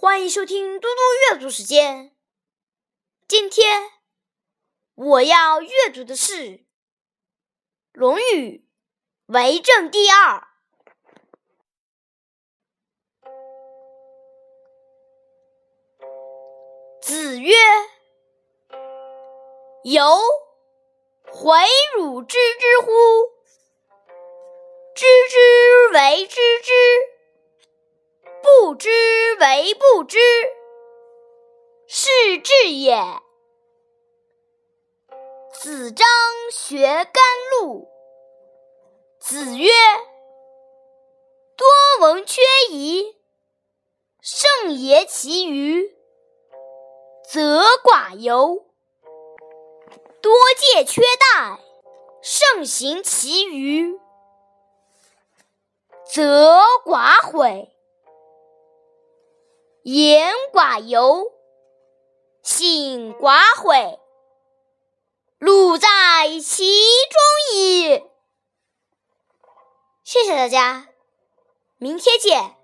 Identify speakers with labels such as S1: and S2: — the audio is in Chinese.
S1: 欢迎收听嘟嘟阅读时间。今天我要阅读的是《论语·为政》第二。子曰：“由回汝知之乎？知之为知之，不知为不知，是知也。”子张学甘露。子曰：“多闻缺仪，圣言其余。”则寡尤，多戒缺待，盛行其余；则寡悔，言寡尤，信寡悔，路在其中矣。谢谢大家，明天见。